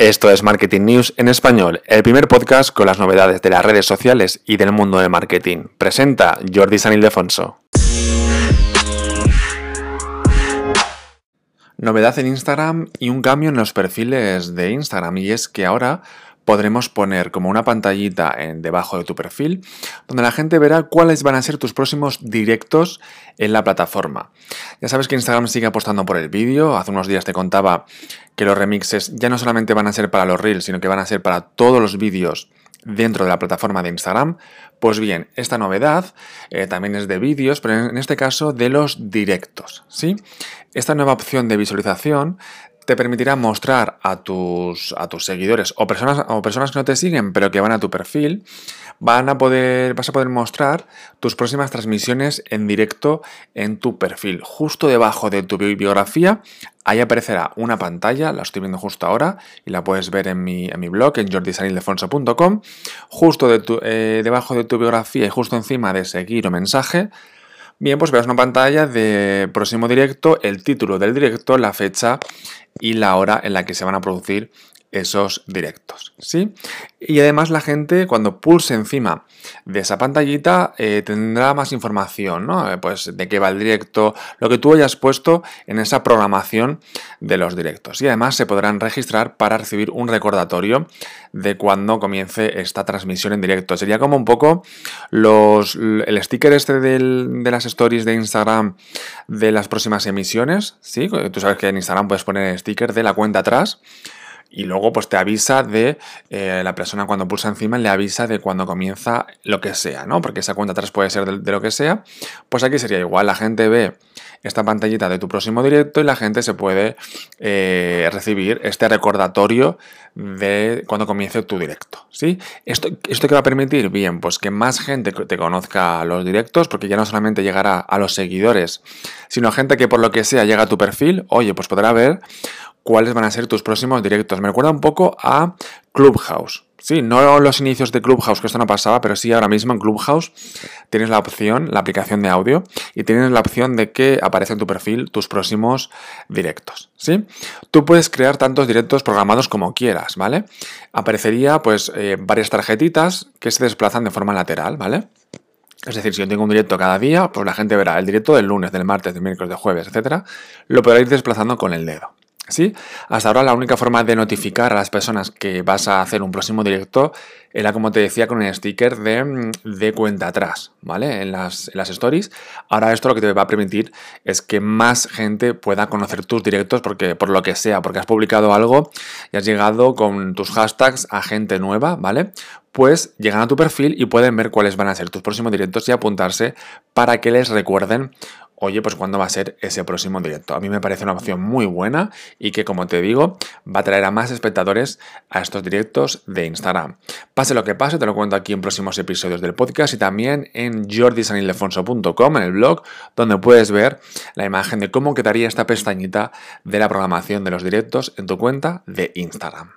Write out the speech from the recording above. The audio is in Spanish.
Esto es Marketing News en español, el primer podcast con las novedades de las redes sociales y del mundo del marketing. Presenta Jordi San Ildefonso. Novedad en Instagram y un cambio en los perfiles de Instagram y es que ahora podremos poner como una pantallita en debajo de tu perfil donde la gente verá cuáles van a ser tus próximos directos en la plataforma. Ya sabes que Instagram sigue apostando por el vídeo. Hace unos días te contaba que los remixes ya no solamente van a ser para los reels, sino que van a ser para todos los vídeos dentro de la plataforma de Instagram. Pues bien, esta novedad eh, también es de vídeos, pero en este caso de los directos. ¿sí? Esta nueva opción de visualización te permitirá mostrar a tus, a tus seguidores o personas, o personas que no te siguen pero que van a tu perfil, van a poder, vas a poder mostrar tus próximas transmisiones en directo en tu perfil. Justo debajo de tu biografía, ahí aparecerá una pantalla, la estoy viendo justo ahora y la puedes ver en mi, en mi blog, en jordisanildefonso.com. Justo eh, debajo de tu biografía y justo encima de seguir o mensaje, Bien, pues verás una pantalla de próximo directo, el título del directo, la fecha y la hora en la que se van a producir esos directos, ¿sí? Y además la gente cuando pulse encima de esa pantallita eh, tendrá más información, ¿no? Eh, pues de qué va el directo, lo que tú hayas puesto en esa programación de los directos. Y además se podrán registrar para recibir un recordatorio de cuando comience esta transmisión en directo. Sería como un poco los, el sticker este de las stories de Instagram de las próximas emisiones, ¿sí? Tú sabes que en Instagram puedes poner sticker de la cuenta atrás y luego pues te avisa de eh, la persona cuando pulsa encima le avisa de cuando comienza lo que sea, ¿no? Porque esa cuenta atrás puede ser de, lo que sea. Pues aquí sería igual, la gente ve esta pantallita de tu próximo directo y la gente se puede eh, recibir este recordatorio de cuando comience tu directo, ¿sí? ¿Esto, ¿Esto qué va a permitir? Bien, pues que más gente te conozca los directos, porque ya no solamente llegará a los seguidores, sino a gente que por lo que sea llega a tu perfil, oye, pues podrá ver cuáles van a ser tus próximos directos. Me recuerda un poco a Clubhouse. Sí, no los inicios de Clubhouse, que esto no pasaba, pero sí ahora mismo en Clubhouse tienes la opción, la aplicación de audio, y tienes la opción de que aparece en tu perfil tus próximos directos. ¿Sí? Tú puedes crear tantos directos programados como quieras, ¿vale? Aparecería pues eh, varias tarjetitas que se desplazan de forma lateral, ¿vale? Es decir, si yo tengo un directo cada día, pues la gente verá el directo del lunes, del martes, del miércoles, del jueves, etcétera, lo podrá ir desplazando con el dedo. ¿Sí? Hasta ahora la única forma de notificar a las personas que vas a hacer un próximo directo era, como te decía, con el sticker de, de cuenta atrás, ¿vale? En las, en las, stories. Ahora esto lo que te va a permitir es que más gente pueda conocer tus directos porque, por lo que sea, porque has publicado algo y has llegado con tus hashtags a gente nueva, ¿vale? Pues llegan a tu perfil y pueden ver cuáles van a ser tus próximos directos y apuntarse para que les recuerden oye, pues cuándo va a ser ese próximo directo. A mí me parece una opción muy buena y que, como te digo, va a traer a más espectadores a estos directos de Instagram. Pase lo que pase, te lo cuento aquí en próximos episodios del podcast y también en jordisanildefonso.com, en el blog, donde puedes ver la imagen de cómo quedaría esta pestañita de la programación de los directos en tu cuenta de Instagram.